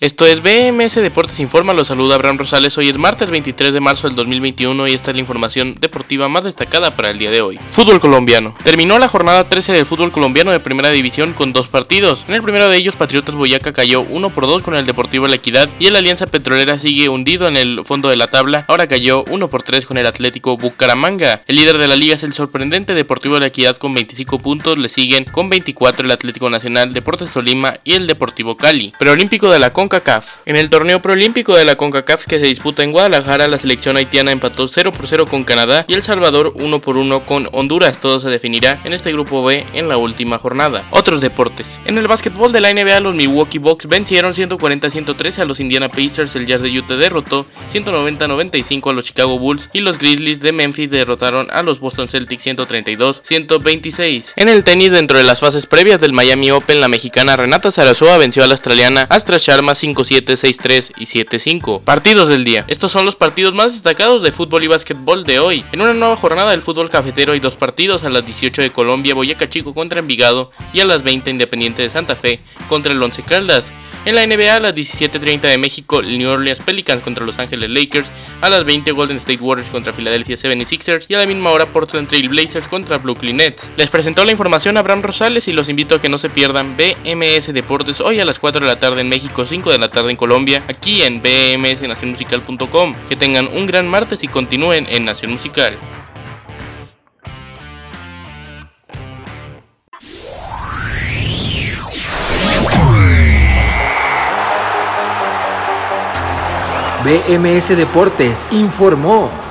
Esto es BMS Deportes Informa, los saluda Abraham Rosales, hoy es martes 23 de marzo del 2021 y esta es la información deportiva más destacada para el día de hoy. Fútbol colombiano. Terminó la jornada 13 del fútbol colombiano de primera división con dos partidos. En el primero de ellos, Patriotas Boyaca cayó 1 por 2 con el Deportivo La Equidad y el Alianza Petrolera sigue hundido en el fondo de la tabla, ahora cayó 1 por 3 con el Atlético Bucaramanga. El líder de la liga es el sorprendente Deportivo La Equidad con 25 puntos, le siguen con 24 el Atlético Nacional, Deportes Tolima y el Deportivo Cali. Preolímpico de la Con CONCACAF. En el torneo proolímpico de la CONCACAF que se disputa en Guadalajara, la selección haitiana empató 0 por 0 con Canadá y El Salvador 1 por 1 con Honduras. Todo se definirá en este grupo B en la última jornada. Otros deportes. En el básquetbol de la NBA, los Milwaukee Bucks vencieron 140-113 a los Indiana Pacers. El Jazz de Utah derrotó 190-95 a los Chicago Bulls y los Grizzlies de Memphis derrotaron a los Boston Celtics 132-126. En el tenis, dentro de las fases previas del Miami Open, la mexicana Renata Sarasoa venció a la australiana Astra Sharma 5-7, 6-3 y 7-5. Partidos del día. Estos son los partidos más destacados de fútbol y básquetbol de hoy. En una nueva jornada del fútbol cafetero hay dos partidos a las 18 de Colombia, Boyacá Chico contra Envigado y a las 20 Independiente de Santa Fe contra el Once Caldas. En la NBA a las 17.30 de México, New Orleans Pelicans contra Los Ángeles Lakers, a las 20 Golden State Warriors contra Philadelphia 76ers y a la misma hora Portland Trail Blazers contra Brooklyn Nets. Les presentó la información Abraham Rosales y los invito a que no se pierdan BMS Deportes hoy a las 4 de la tarde en México, 5 de la tarde en Colombia, aquí en bmsnacionmusical.com. Que tengan un gran martes y continúen en Nación Musical. BMS Deportes informó.